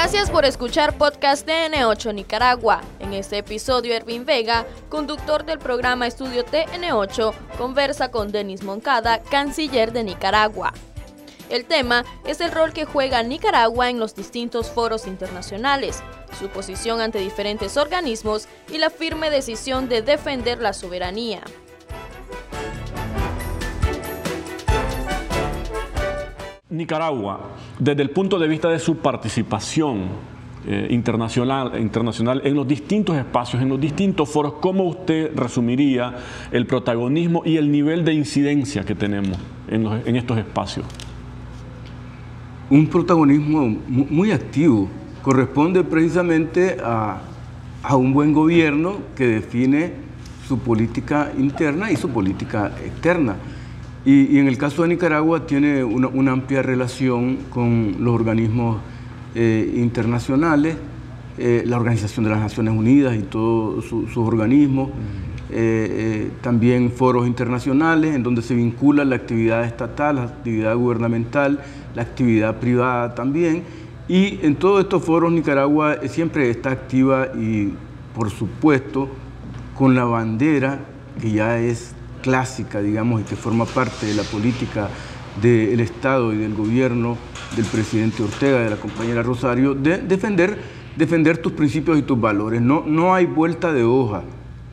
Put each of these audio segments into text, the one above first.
Gracias por escuchar podcast TN8 Nicaragua. En este episodio, Ervin Vega, conductor del programa Estudio TN8, conversa con Denis Moncada, canciller de Nicaragua. El tema es el rol que juega Nicaragua en los distintos foros internacionales, su posición ante diferentes organismos y la firme decisión de defender la soberanía. Nicaragua, desde el punto de vista de su participación eh, internacional, internacional en los distintos espacios, en los distintos foros, ¿cómo usted resumiría el protagonismo y el nivel de incidencia que tenemos en, estos espacios? Un protagonismo muy activo, corresponde precisamente a, un buen gobierno que define su política interna y su política externa. Y, en el caso de Nicaragua tiene una, amplia relación con los organismos eh, internacionales, eh, la Organización de las Naciones Unidas y todos sus organismos, eh, también foros internacionales en donde se vincula la actividad estatal, la actividad gubernamental, la actividad privada también. Y en todos estos foros Nicaragua siempre está activa y, por supuesto, con la bandera que ya es clásica, digamos, y que forma parte de la política del Estado y del gobierno del presidente Ortega, de la compañera Rosario, de defender, defender tus principios y tus valores. No, no hay vuelta de hoja.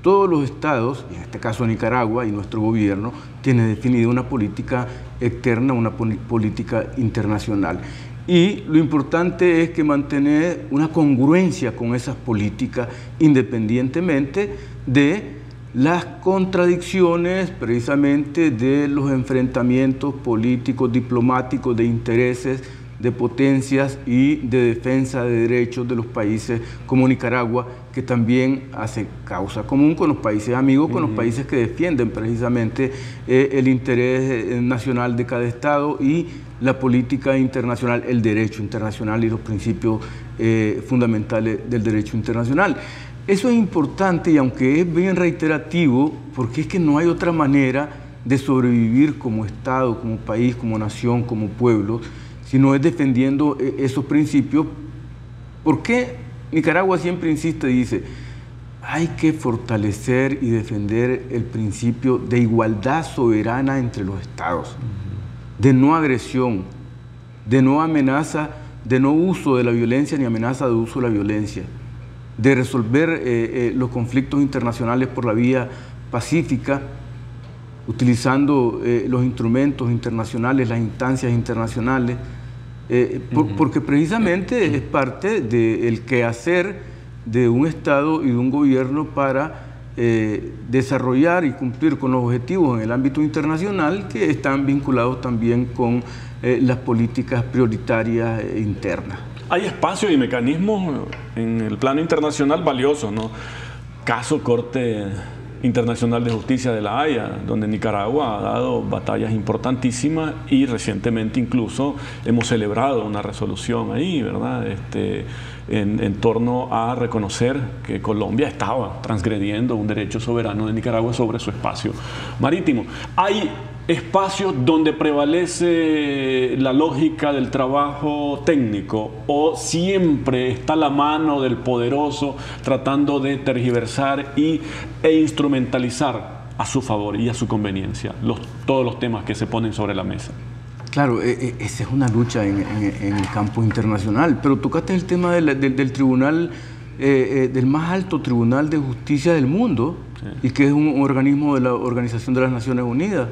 Todos los estados, en este caso Nicaragua y nuestro gobierno, tiene definida una política externa, una política internacional. Y lo importante es que mantener una congruencia con esas políticas independientemente de las contradicciones precisamente de los enfrentamientos políticos, diplomáticos, de intereses, de potencias y de defensa de derechos de los países como Nicaragua, que también hace causa común con los países amigos, con los países que defienden precisamente eh, el interés eh, nacional de cada Estado y la política internacional, el derecho internacional y los principios eh, fundamentales del derecho internacional. Eso es importante y aunque es bien reiterativo, porque es que no hay otra manera de sobrevivir como Estado, como país, como nación, como pueblo, sino es defendiendo eh, esos principios. ¿Por qué Nicaragua siempre insiste y dice, hay que fortalecer y defender el principio de igualdad soberana entre los estados, de no agresión, de no amenaza, de no uso de la violencia ni amenaza de uso de la violencia? De resolver eh, eh, los conflictos internacionales por la vía pacífica, utilizando eh, los instrumentos internacionales, las instancias internacionales, porque precisamente es parte del quehacer de un Estado y de un gobierno para desarrollar y cumplir con los objetivos en el ámbito internacional que están vinculados también con las políticas prioritarias internas hay espacios y mecanismos en el plano internacional valiosos, ¿no? Caso Corte Internacional de Justicia de la Haya, donde Nicaragua ha dado batallas importantísimas y recientemente incluso hemos celebrado una resolución ahí, ¿verdad? Este, en, en, torno a reconocer que Colombia estaba transgrediendo un derecho soberano de Nicaragua sobre su espacio marítimo. Hay espacios donde prevalece la lógica del trabajo técnico o siempre está la mano del poderoso tratando de tergiversar y, e instrumentalizar a su favor y a su conveniencia los, todos los temas que se ponen sobre la mesa. Claro, e, e, esa es una lucha en, el campo internacional, pero tocaste el tema del, tribunal, eh, eh, del más alto tribunal de justicia del mundo, y que es un organismo de la Organización de las Naciones Unidas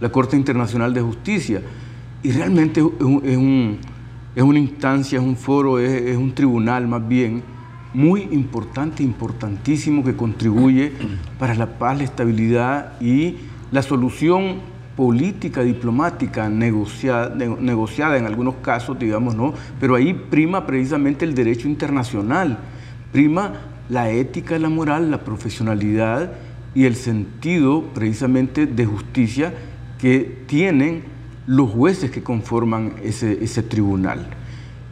la Corte Internacional de Justicia. Y realmente es, una instancia, es un foro, es, un tribunal más bien muy importante, importantísimo, que contribuye para la paz, la estabilidad y la solución política, diplomática, negociada, negociada en algunos casos, digamos, ¿no? Pero ahí prima precisamente el derecho internacional, prima la ética, la moral, la profesionalidad y el sentido precisamente de justicia que tienen los jueces que conforman ese, tribunal.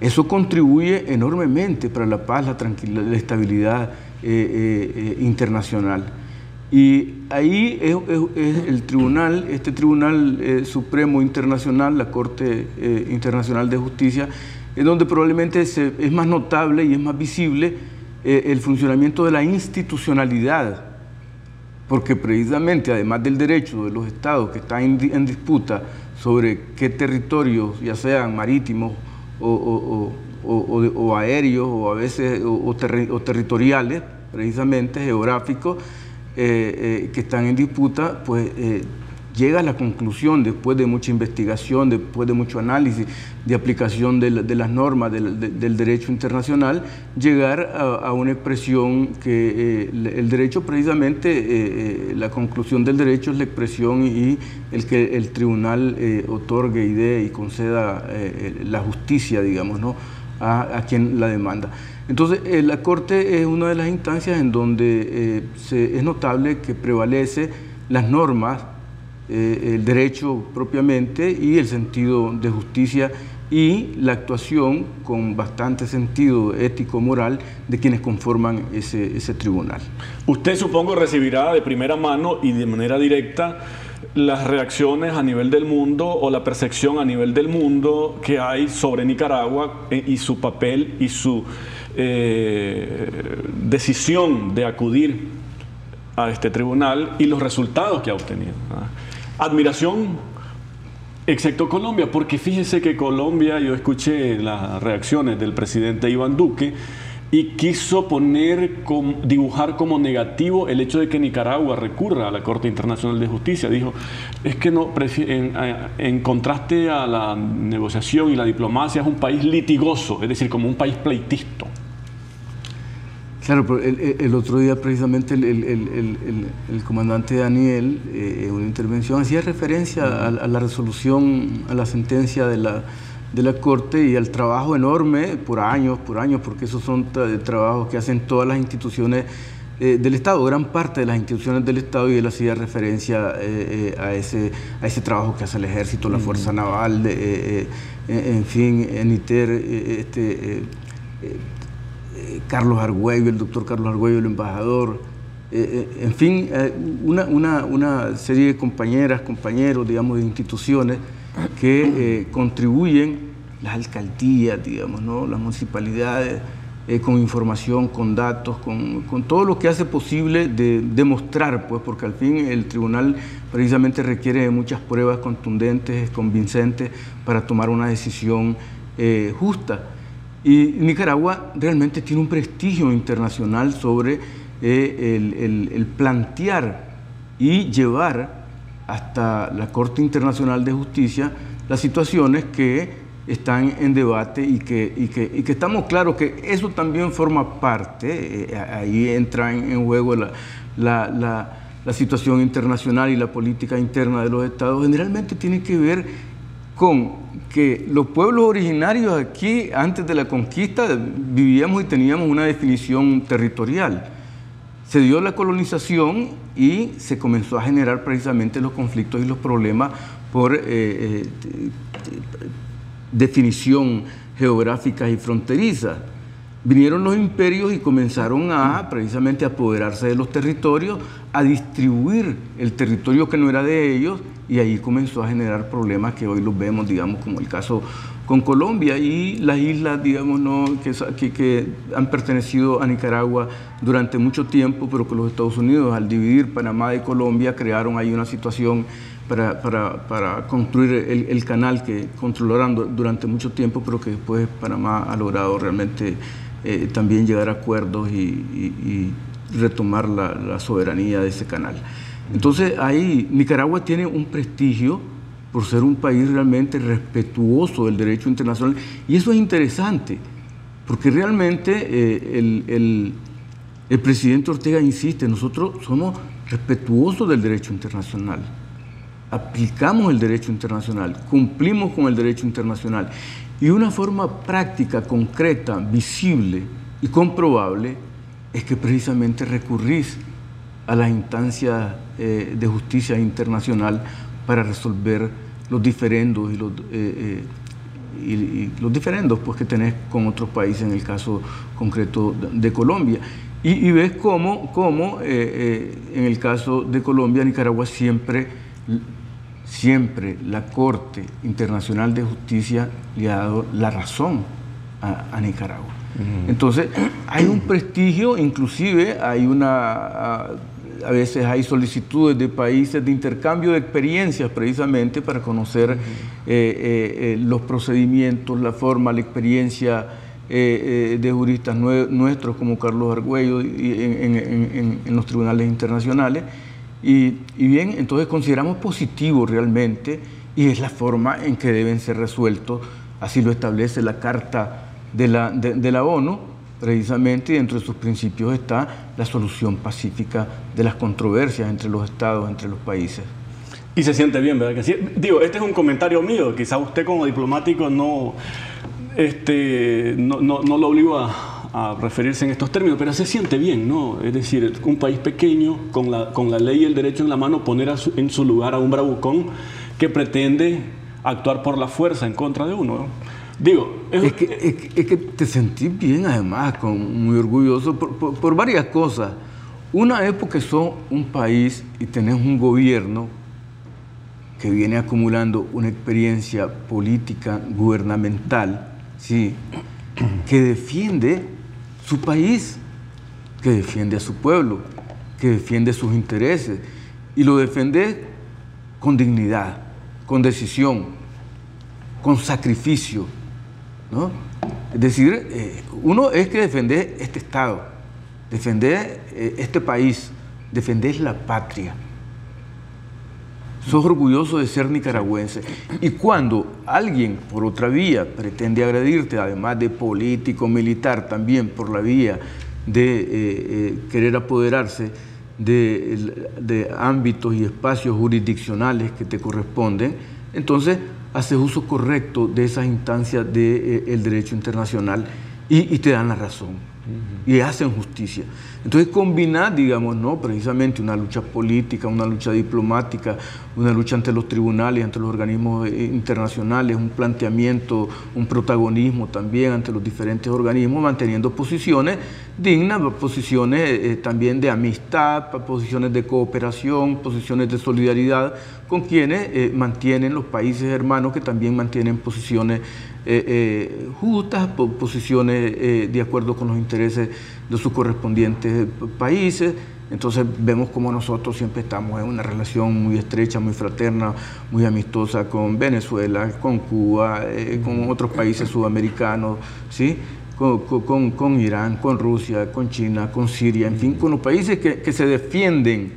Eso contribuye enormemente para la paz, la tranquilidad, la estabilidad eh, eh, eh, internacional. Y ahí es, el tribunal, este Tribunal Supremo Internacional, la Corte Internacional de Justicia, en donde probablemente es más notable y es más visible el funcionamiento de la institucionalidad, porque precisamente además del derecho de los estados que están en, disputa sobre qué territorios, ya sean marítimos o, aéreos o a veces o, territoriales, precisamente geográficos, eh, eh, que están en disputa, pues llega a la conclusión, después de mucha investigación, después de mucho análisis, de aplicación de, las normas del, derecho internacional, llegar a, una expresión que eh, el derecho precisamente, eh, eh, la conclusión del derecho es la expresión y el que el tribunal otorgue y dé y conceda la justicia, digamos, ¿no? a, quien la demanda. Entonces, la Corte es una de las instancias en donde es notable que prevalece las normas eh, el derecho propiamente y el sentido de justicia y la actuación con bastante sentido ético-moral de quienes conforman ese, ese tribunal. Usted supongo recibirá de primera mano y de manera directa las reacciones a nivel del mundo o la percepción a nivel del mundo que hay sobre Nicaragua eh, y su papel y su eh, decisión de acudir a este tribunal y los resultados que ha obtenido admiración, excepto Colombia, porque fíjese que Colombia, yo escuché las reacciones del presidente Iván Duque, y quiso poner, dibujar como negativo el hecho de que Nicaragua recurra a la Corte Internacional de Justicia. Dijo, es que no, en, en, contraste a la negociación y la diplomacia es un país litigoso, es decir, como un país pleitisto. Claro, pero el, otro día precisamente el, comandante Daniel, eh, en una intervención, hacía referencia a, la resolución, a la sentencia de la, de la Corte y al trabajo enorme por años, por años, porque esos son trabajos que hacen todas las instituciones eh, del Estado, gran parte de las instituciones del Estado, y él hacía referencia eh, a, ese, a ese trabajo que hace el Ejército, la Fuerza Naval, en fin, en ITER, este, Carlos Argüello, el doctor Carlos Argüello, el embajador, eh, eh, en fin, eh, una, serie de compañeras, compañeros, digamos, de instituciones que contribuyen, las alcaldías, digamos, ¿no? las municipalidades, con información, con datos, con, todo lo que hace posible de demostrar, pues, porque al fin el tribunal precisamente requiere de muchas pruebas contundentes, convincentes, para tomar una decisión justa. Y Nicaragua realmente tiene un prestigio internacional sobre eh, el, plantear y llevar hasta la Corte Internacional de Justicia las situaciones que están en debate y que, estamos claros que eso también forma parte, eh, ahí entra en, juego la, la, situación internacional y la política interna de los estados, generalmente tiene que ver con que los pueblos originarios aquí, antes de la conquista, vivíamos y teníamos una definición territorial. Se dio la colonización y se comenzó a generar precisamente los conflictos y los problemas por eh, eh, definición geográfica y fronteriza. Vinieron los imperios y comenzaron a precisamente apoderarse de los territorios, a distribuir el territorio que no era de ellos y ahí comenzó a generar problemas que hoy los vemos, digamos, como el caso con Colombia y las islas, digamos, ¿no? que, que, han pertenecido a Nicaragua durante mucho tiempo, pero que los Estados Unidos, al dividir Panamá de Colombia, crearon ahí una situación para, para, para construir el, canal que controlaron durante mucho tiempo, pero que después Panamá ha logrado realmente eh, también llegar a acuerdos y, retomar la, soberanía de ese canal. Entonces ahí Nicaragua tiene un prestigio por ser un país realmente respetuoso del derecho internacional. Y eso es interesante porque realmente eh, el, el, presidente Ortega insiste, nosotros somos respetuosos del derecho internacional, aplicamos el derecho internacional, cumplimos con el derecho internacional y una forma práctica, concreta, visible y comprobable es que precisamente recurrís a las instancias eh, de justicia internacional para resolver los diferendos y los, eh, eh, los diferendos pues, que tenés con otros países, en el caso concreto de Colombia. Y, ves cómo, cómo en el caso de Colombia, Nicaragua siempre, siempre la Corte Internacional de Justicia le ha dado la razón a, Nicaragua. Entonces, hay un prestigio, inclusive hay una a veces hay solicitudes de países de intercambio de experiencias precisamente para conocer eh, eh, eh, los procedimientos, la forma, la experiencia de juristas nuestros como Carlos Argüello en, los tribunales internacionales. Y, bien, entonces consideramos positivo realmente y es la forma en que deben ser resueltos, así lo establece la Carta de la, de la ONU precisamente dentro de sus principios está la solución pacífica de las controversias entre los estados, entre los países. Y se siente bien, ¿verdad? Digo, este es un comentario mío, quizá usted como diplomático no, este, no, lo obligo a, referirse en estos términos, pero se siente bien, ¿no? Es decir, un país pequeño, con la, con la ley y el derecho en la mano, poner en su lugar a un bravucón que pretende actuar por la fuerza en contra de uno. Digo, es, que, es, que, te sentís bien además, con, muy orgulloso por, varias cosas. Una es porque sos un país y tenés un gobierno que viene acumulando una experiencia política gubernamental, ¿sí? que defiende su país, que defiende a su pueblo, que defiende sus intereses y lo defiende con dignidad, con decisión, con sacrificio, ¿no? Es decir, eh, uno es que defender este Estado, defender eh, este país, defender la patria. Sos orgulloso de ser nicaragüense. Y cuando alguien por otra vía pretende agredirte, además de político, militar, también por la vía de eh, querer apoderarse de, de ámbitos y espacios jurisdiccionales que te corresponden, entonces haces uso correcto de esas instancias del eh, derecho internacional y, te dan la razón y hacen justicia. Entonces combinar, digamos, ¿no? precisamente una lucha política, una lucha diplomática, una lucha ante los tribunales, ante los organismos eh, internacionales, un planteamiento, un protagonismo también ante los diferentes organismos, manteniendo posiciones dignas, posiciones eh, también de amistad, posiciones de cooperación, posiciones de solidaridad con quienes eh, mantienen los países hermanos que también mantienen posiciones justas, posiciones de acuerdo con los intereses de sus correspondientes países. Entonces vemos como nosotros siempre estamos en una relación muy estrecha, muy fraterna, muy amistosa con Venezuela, con Cuba, eh, con otros países sudamericanos, ¿sí? Con, con, Irán, con Rusia, con China, con Siria, en fin, con los países que, que se defienden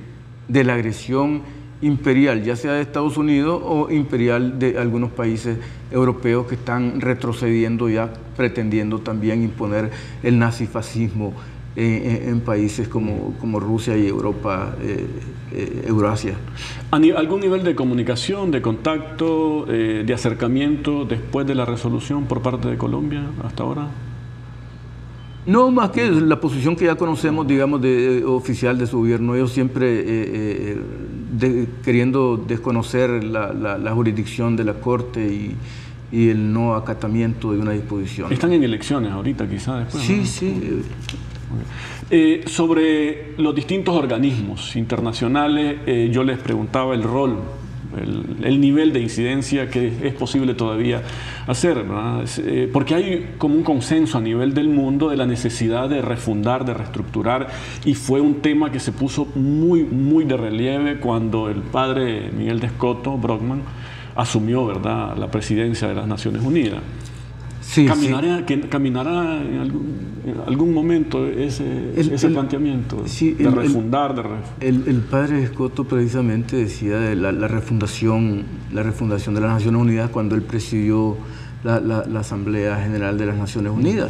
de la agresión imperial, ya sea de Estados Unidos o imperial de algunos países europeos que están retrocediendo ya, pretendiendo también imponer el nazifascismo en, países como, como, Rusia y Europa, eh, eh, Eurasia. ¿Algún nivel de comunicación, de contacto, eh, de acercamiento después de la resolución por parte de Colombia hasta ahora? No, más que la posición que ya conocemos, digamos, de, oficial de su gobierno. Ellos siempre queriendo desconocer la, jurisdicción de la Corte y, el no acatamiento de una disposición. Están en elecciones ahorita, quizás después. Sí, sí. Eh, sobre los distintos organismos internacionales, eh, yo les preguntaba el rol, el, nivel de incidencia que es posible todavía hacer, eh, porque hay como un consenso a nivel del mundo de la necesidad de refundar, de reestructurar, y fue un tema que se puso muy, muy de relieve cuando el padre Miguel de Escoto, Brockman, asumió ¿verdad? la presidencia de las Naciones Unidas. Sí, caminará, Que, caminará en algún, momento ese, ese planteamiento de refundar. de el, padre Escoto precisamente decía de la, refundación, la refundación de las Naciones Unidas cuando él presidió la, Asamblea General de las Naciones Unidas.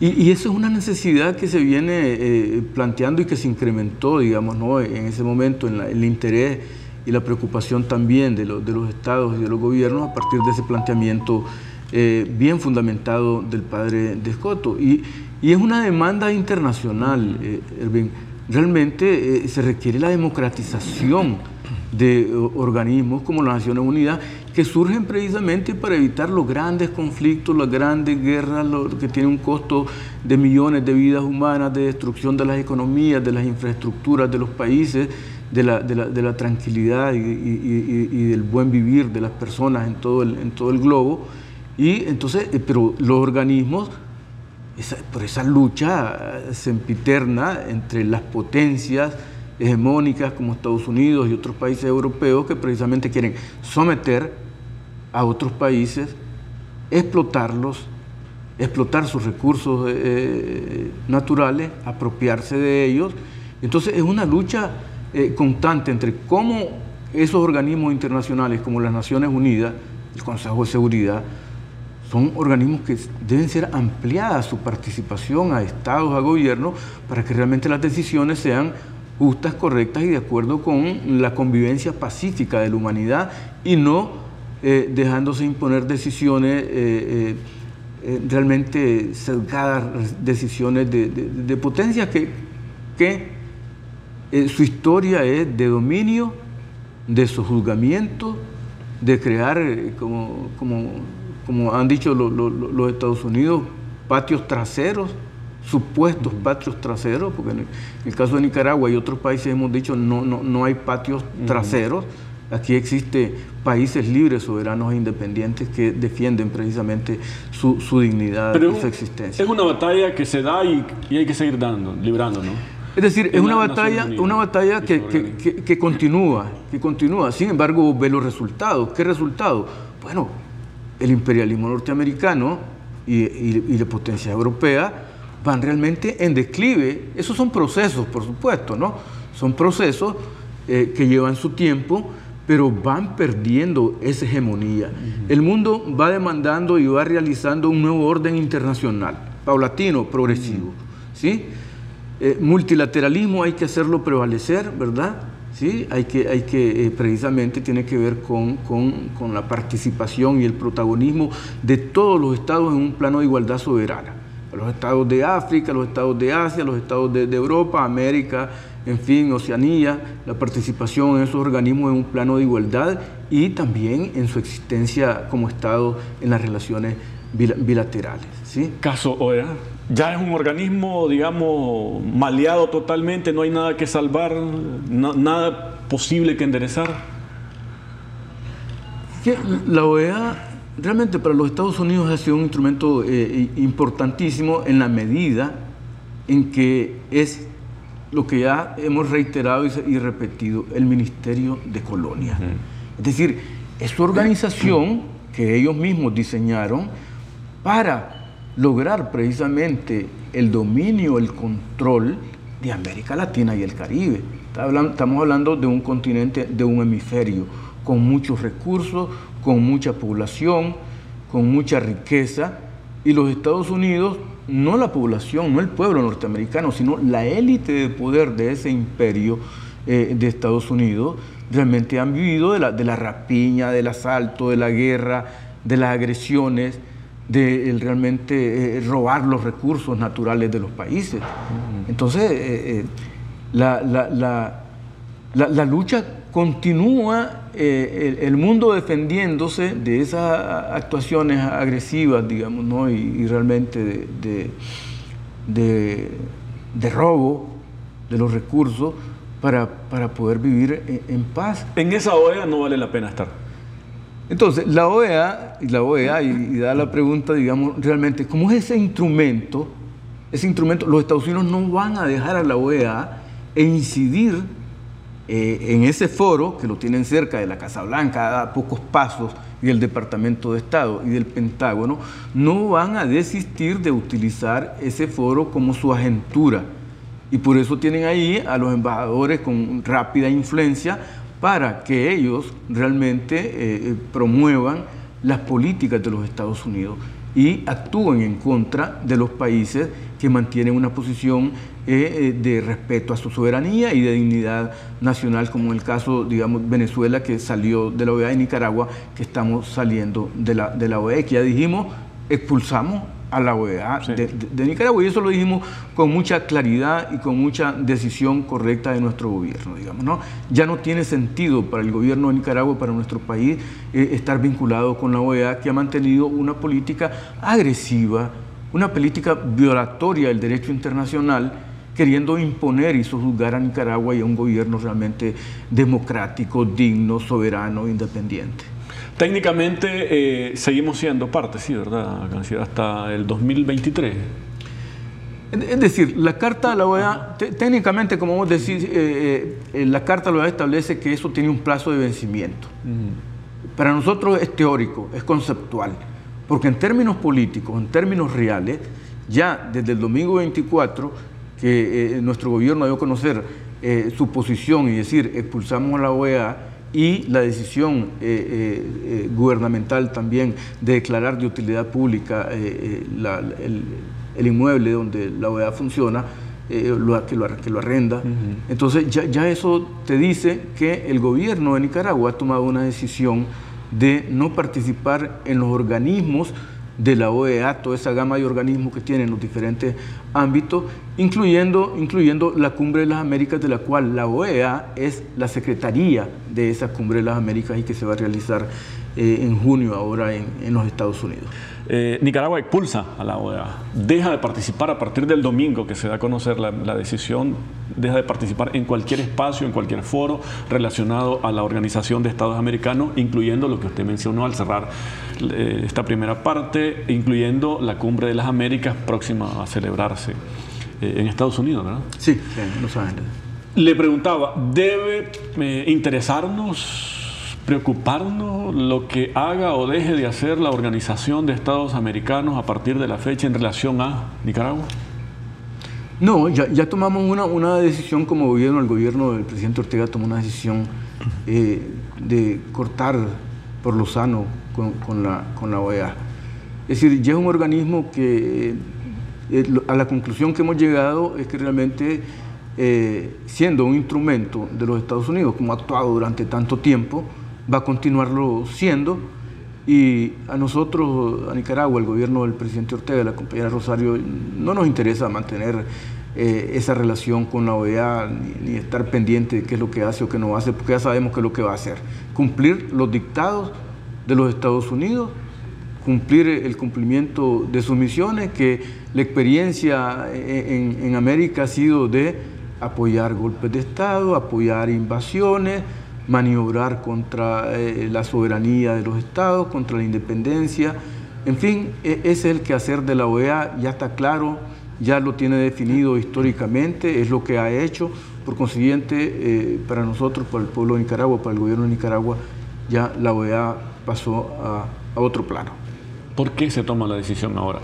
Y, eso es una necesidad que se viene eh, planteando y que se incrementó, digamos, ¿no? en ese momento, en el interés y la preocupación también de, de los estados y de los gobiernos a partir de ese planteamiento eh, bien fundamentado del padre de Escoto. Y, es una demanda internacional, eh, Realmente eh, se requiere la democratización de organismos como las Naciones Unidas que surgen precisamente para evitar los grandes conflictos, las grandes guerras, lo, que tienen un costo de millones de vidas humanas, de destrucción de las economías, de las infraestructuras de los países, de la, tranquilidad y, del buen vivir de las personas en todo el, en todo el globo. Y entonces, eh, pero los organismos por esa lucha sempiterna entre las potencias hegemónicas como Estados Unidos y otros países europeos que precisamente quieren someter a otros países, explotarlos, explotar sus recursos eh, naturales, apropiarse de ellos. Entonces es una lucha eh, constante entre cómo esos organismos internacionales como las Naciones Unidas, el Consejo de Seguridad, son organismos que deben ser ampliadas su participación a estados, a gobiernos, para que realmente las decisiones sean justas, correctas y de acuerdo con la convivencia pacífica de la humanidad y no eh, dejándose imponer decisiones eh, eh, realmente sesgadas, decisiones de, potencia que, que su historia es de dominio, de sojuzgamiento, de crear, como, como, como han dicho los Estados Unidos, patios traseros supuestos patios traseros, porque en el, caso de Nicaragua y otros países hemos dicho no, no, no hay patios traseros. Aquí existe países libres, soberanos e independientes que defienden precisamente su, su dignidad y su existencia. Es una batalla que se da y, y, hay que seguir dando, librando, ¿no? Es decir, es una batalla, una batalla que, que, que, continúa, que continúa. Sin embargo, ve los resultados. ¿Qué resultados? Bueno, el imperialismo norteamericano y, y, y la potencia europea van realmente en declive. Esos son procesos, por supuesto, ¿no? Son procesos eh, que llevan su tiempo, pero van perdiendo esa hegemonía. El mundo va demandando y va realizando un nuevo orden internacional, paulatino, progresivo, ¿sí? Eh, multilateralismo hay que hacerlo prevalecer, ¿verdad? ¿Sí? Hay que, hay que eh, precisamente tiene que ver con, con, con la participación y el protagonismo de todos los estados en un plano de igualdad soberana los estados de África, los estados de Asia, los estados de, Europa, América, en fin, Oceanía, la participación en esos organismos en un plano de igualdad y también en su existencia como Estado en las relaciones bilaterales. ¿sí? Caso OEA, ya es un organismo, digamos, maleado totalmente, no hay nada que salvar, nada posible que enderezar. La OEA realmente para los Estados Unidos ha sido un instrumento eh, importantísimo en la medida en que es lo que ya hemos reiterado y, repetido, el Ministerio de Colonia. Es decir, es su organización que ellos mismos diseñaron para lograr precisamente el dominio, el control de América Latina y el Caribe. Estamos hablando de un continente, de un hemisferio con muchos recursos, con mucha población, con mucha riqueza, y los Estados Unidos, no la población, no el pueblo norteamericano, sino la élite de poder de ese imperio eh, de Estados Unidos, realmente han vivido de la, de la rapiña, del asalto, de la guerra, de las agresiones, de realmente eh, robar los recursos naturales de los países. Entonces, eh, la, la, la, lucha continúa eh, el, mundo defendiéndose de esas actuaciones agresivas, digamos, ¿no? y, realmente de, de, robo de los recursos para, para poder vivir en, paz. En esa OEA no vale la pena estar. Entonces, la OEA, y la OEA, y, da la pregunta, digamos, realmente, ¿cómo es ese instrumento? Ese instrumento, los Estados Unidos no van a dejar a la OEA e incidir eh, en ese foro, que lo tienen cerca de la Casa Blanca, a pocos pasos, y del Departamento de Estado y del Pentágono, no van a desistir de utilizar ese foro como su agentura. Y por eso tienen ahí a los embajadores con rápida influencia para que ellos realmente eh, eh, promuevan las políticas de los Estados Unidos y actúen en contra de los países que mantienen una posición eh, de respeto a su soberanía y de dignidad nacional, como en el caso, digamos, Venezuela, que salió de la OEA, y Nicaragua, que estamos saliendo de la, de la OEA, que ya dijimos, expulsamos a la OEA de, Nicaragua y eso lo dijimos con mucha claridad y con mucha decisión correcta de nuestro gobierno, digamos, ¿no? Ya no tiene sentido para el gobierno de Nicaragua, para nuestro país, eh, estar vinculado con la OEA que ha mantenido una política agresiva, una política violatoria del derecho internacional, queriendo imponer y sojuzgar a Nicaragua y a un gobierno realmente democrático, digno, soberano, independiente. Técnicamente eh, seguimos siendo parte, sí, ¿verdad? Hasta el 2023. Es decir, la carta de la OEA, técnicamente, como vos decís, eh, eh, la carta de la OEA establece que eso tiene un plazo de vencimiento. Para nosotros es teórico, es conceptual, porque en términos políticos, en términos reales, ya desde el domingo 24, que nuestro gobierno dio a conocer su posición y decir expulsamos a la OEA, y la decisión gubernamental también de declarar de utilidad pública la, el, el inmueble donde la OEA funciona, eh, lo, que, lo, que, lo, arrenda. Entonces ya, ya, eso te dice que el gobierno de Nicaragua ha tomado una decisión de no participar en los organismos de la OEA, toda esa gama de organismos que tienen los diferentes ámbitos, incluyendo, incluyendo la Cumbre de las Américas, de la cual la OEA es la secretaría de esa Cumbre de las Américas y que se va a realizar eh, en junio ahora en, en los Estados Unidos. Eh, Nicaragua expulsa a la OEA, deja de participar a partir del domingo que se da a conocer la, decisión, deja de participar en cualquier espacio, en cualquier foro relacionado a la Organización de Estados Americanos, incluyendo lo que usted mencionó al cerrar eh, esta primera parte, incluyendo la Cumbre de las Américas próxima a celebrarse eh, en Estados Unidos, ¿verdad? Sí, en Los Ángeles. Le preguntaba, ¿debe interesarnos preocuparnos lo que haga o deje de hacer la Organización de Estados Americanos a partir de la fecha en relación a Nicaragua? No, ya, tomamos una, una, decisión como gobierno, el gobierno del presidente Ortega tomó una decisión eh, de cortar por lo sano con, la, con la OEA. Es decir, ya es un organismo que eh, a la conclusión que hemos llegado es que realmente eh, siendo un instrumento de los Estados Unidos, como ha actuado durante tanto tiempo, va a continuarlo siendo y a nosotros, a Nicaragua, el gobierno del presidente Ortega, la compañera Rosario, no nos interesa mantener eh, esa relación con la OEA ni, estar pendiente de qué es lo que hace o qué no hace, porque ya sabemos qué es lo que va a hacer. Cumplir los dictados de los Estados Unidos, cumplir el cumplimiento de sus misiones, que la experiencia en, en América ha sido de apoyar golpes de Estado, apoyar invasiones, maniobrar contra eh, la soberanía de los estados, contra la independencia. En fin, e, ese es el quehacer de la OEA, ya está claro, ya lo tiene definido históricamente, es lo que ha hecho. Por consiguiente, eh, para nosotros, para el pueblo de Nicaragua, para el gobierno de Nicaragua, ya la OEA pasó a, otro plano. ¿Por qué se toma la decisión ahora?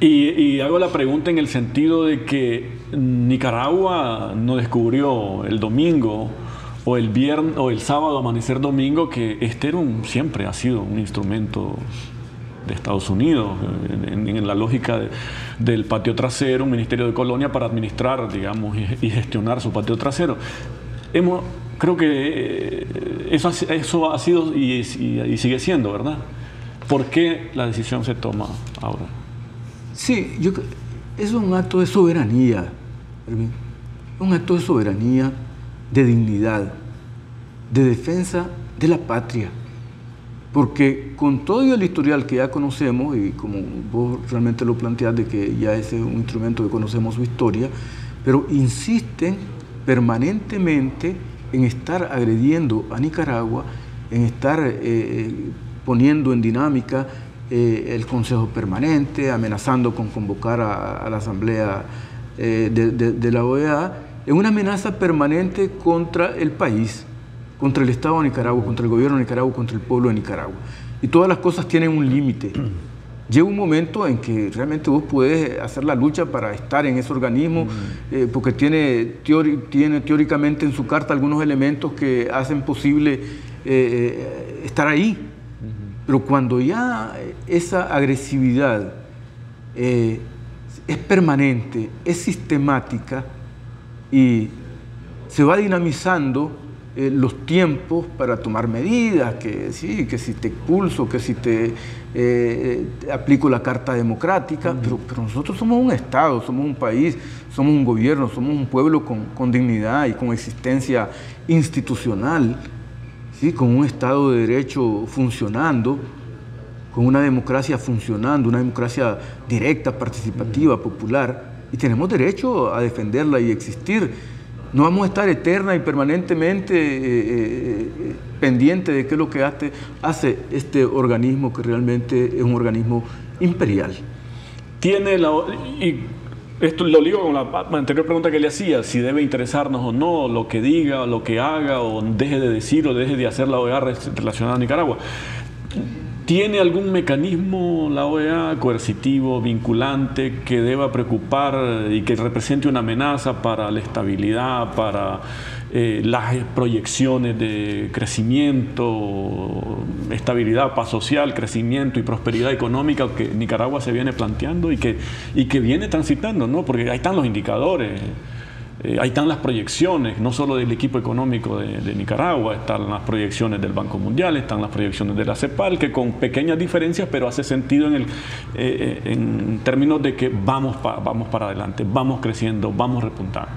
Y, y, hago la pregunta en el sentido de que Nicaragua no descubrió el domingo o el viernes o el sábado amanecer domingo que este siempre ha sido un instrumento de Estados Unidos en, la lógica del patio trasero, un ministerio de colonia para administrar, digamos, y, gestionar su patio trasero. Hemos, creo que eh, eso, eso ha sido y, sigue siendo, ¿verdad? ¿Por qué la decisión se toma ahora? Sí, yo, es un acto de soberanía, un acto de soberanía de dignidad, de defensa de la patria. Porque con todo el historial que ya conocemos, y como vos realmente lo planteás de que ya ese es un instrumento que conocemos su historia, pero insisten permanentemente en estar agrediendo a Nicaragua, en estar eh, eh, poniendo en dinámica eh, el Consejo Permanente, amenazando con convocar a, la Asamblea de la OEA, en una amenaza permanente contra el país, contra el Estado de Nicaragua, contra el gobierno de Nicaragua, contra el pueblo de Nicaragua. Y todas las cosas tienen un límite. Llega un momento en que realmente vos puedes hacer la lucha para estar en ese organismo, mm. eh, porque tiene, tiene teóricamente en su carta algunos elementos que hacen posible eh, eh, estar ahí. Pero cuando ya esa agresividad es permanente, es sistemática, y se va dinamizando eh, los tiempos para tomar medidas, que sí, que si te expulso, que si te, eh, aplico la Carta Democrática, pero, nosotros somos un Estado, somos un país, somos un gobierno, somos un pueblo con, dignidad y con existencia institucional, ¿sí? con un Estado de Derecho funcionando, con una democracia funcionando, una democracia directa, participativa, popular y tenemos derecho a defenderla y existir. No vamos a estar eterna y permanentemente eh, eh, eh, pendiente de qué es lo que hace, hace este organismo que realmente es un organismo imperial. Tiene la, y esto lo ligo con la anterior pregunta que le hacía, si debe interesarnos o no lo que diga, lo que haga, o deje de decir o deje de hacer la OEA relacionada a Nicaragua. ¿Tiene algún mecanismo la OEA coercitivo, vinculante, que deba preocupar y que represente una amenaza para la estabilidad, para eh, las proyecciones de crecimiento, estabilidad, paz social, crecimiento y prosperidad económica que Nicaragua se viene planteando y que, y que viene transitando, ¿no? Porque ahí están los indicadores. Eh, ahí están las proyecciones, no solo del equipo económico de, Nicaragua, están las proyecciones del Banco Mundial, están las proyecciones de la CEPAL, que con pequeñas diferencias, pero hace sentido en, el, eh, eh, en términos de que vamos, vamos para adelante, vamos creciendo, vamos repuntando.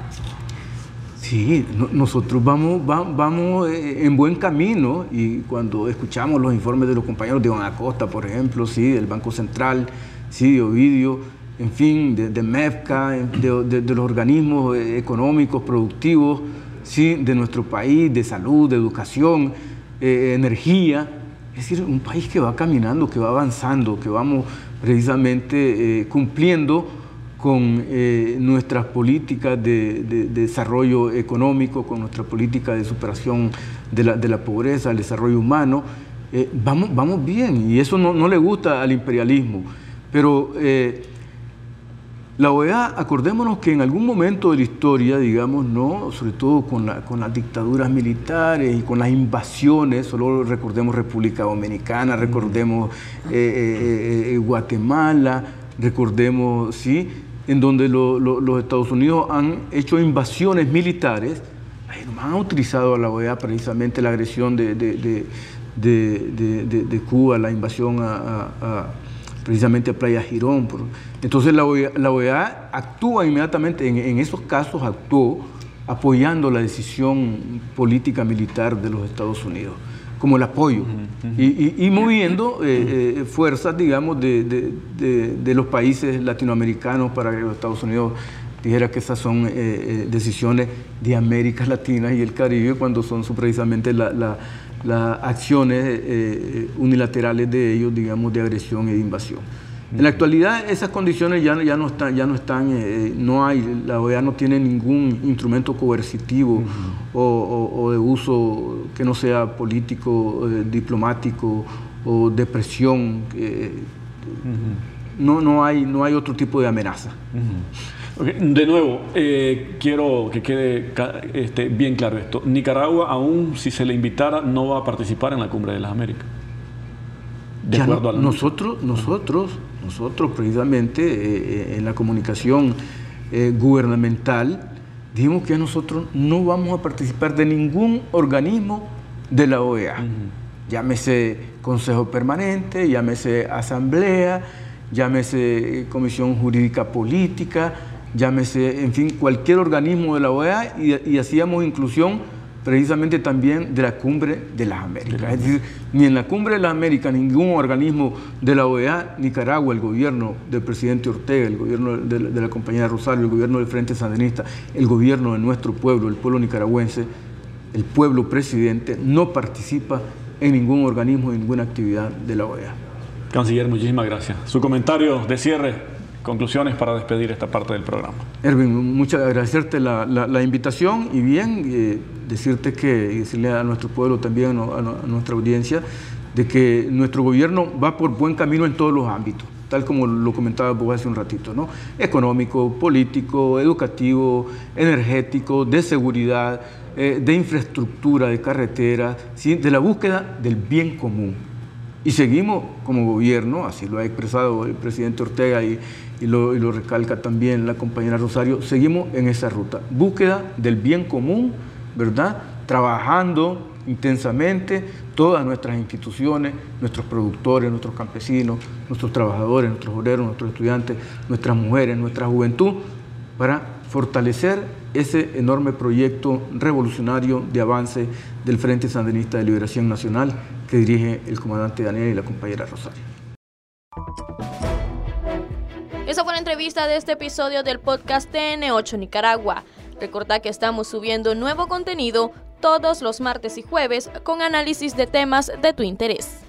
Sí, nosotros vamos, vamos en buen camino y cuando escuchamos los informes de los compañeros de Don Acosta, por ejemplo, sí, del Banco Central, sí, de Ovidio, en fin, de, MEFCA, de, los organismos económicos, productivos, ¿sí? de nuestro país, de salud, de educación, eh, energía. Es decir, un país que va caminando, que va avanzando, que vamos precisamente eh, cumpliendo con eh, nuestras políticas de, desarrollo económico, con nuestra política de superación de la, pobreza, el desarrollo humano. vamos, vamos bien y eso no, no, le gusta al imperialismo. Pero la OEA, acordémonos que en algún momento de la historia, digamos, ¿no? sobre todo con, las dictaduras militares y con las invasiones, solo recordemos República Dominicana, recordemos eh, eh, eh, Guatemala, recordemos, ¿sí? en donde los Estados Unidos han hecho invasiones militares, han utilizado a la OEA precisamente la agresión de, de, Cuba, la invasión a a Playa Girón. Entonces la OEA, actúa inmediatamente, en, esos casos actuó apoyando la decisión política militar de los Estados Unidos, como el apoyo, y, moviendo eh, eh, fuerzas, digamos, de, los países latinoamericanos para que los Estados Unidos dijera que esas son eh, decisiones de América Latina y el Caribe, cuando son precisamente la las acciones eh, eh, unilaterales de ellos, digamos, de agresión de invasión. En la actualidad esas condiciones ya, ya no están, ya no están, eh, no hay, la OEA no tiene ningún instrumento coercitivo o, de uso que no sea político, diplomático o de presión. no, no, hay, no hay otro tipo de amenaza. De nuevo, eh, quiero que quede este, bien claro esto. Nicaragua, aún si se le invitara, no va a participar en la Cumbre de las Américas. De acuerdo a nosotros, nosotros, nosotros precisamente eh, eh, en la comunicación gubernamental dijimos que nosotros no vamos a participar de ningún organismo de la OEA. Llámese Consejo Permanente, llámese Asamblea, llámese Comisión Jurídica Política, llámese, en fin, cualquier organismo de la OEA y, hacíamos inclusión precisamente también de la Cumbre de las Américas. Es decir, ni en la Cumbre de las Américas, ningún organismo de la OEA, Nicaragua, el gobierno del presidente Ortega, el gobierno de, la, de compañía Rosario, el gobierno del Frente Sandinista, el gobierno de nuestro pueblo, el pueblo nicaragüense, el pueblo presidente, no participa en ningún organismo, en ninguna actividad de la OEA. Canciller, muchísimas gracias. Su comentario de cierre conclusiones para despedir esta parte del programa. Erwin, muchas agradecerte la, invitación y bien eh, decirte que, decirle a nuestro pueblo también, a, nuestra audiencia, de que nuestro gobierno va por buen camino en todos los ámbitos tal como lo comentaba vos hace un ratito, ¿no? Económico, político, educativo, energético, de seguridad, eh, de infraestructura, de carretera, de la búsqueda del bien común. Y seguimos como gobierno, así lo ha expresado el presidente Ortega y, y lo, recalca también la compañera Rosario, seguimos en esa ruta. Búsqueda del bien común, ¿verdad? Trabajando intensamente todas nuestras instituciones, nuestros productores, nuestros campesinos, nuestros trabajadores, nuestros obreros, nuestros estudiantes, nuestras mujeres, nuestra juventud, para fortalecer ese enorme proyecto revolucionario de avance del Frente Sandinista de Liberación Nacional que dirige el comandante Daniel y la compañera Rosario. Esa fue la entrevista de este episodio del podcast TN8 Nicaragua. Recordad que estamos subiendo nuevo contenido todos los martes y jueves con análisis de temas de tu interés.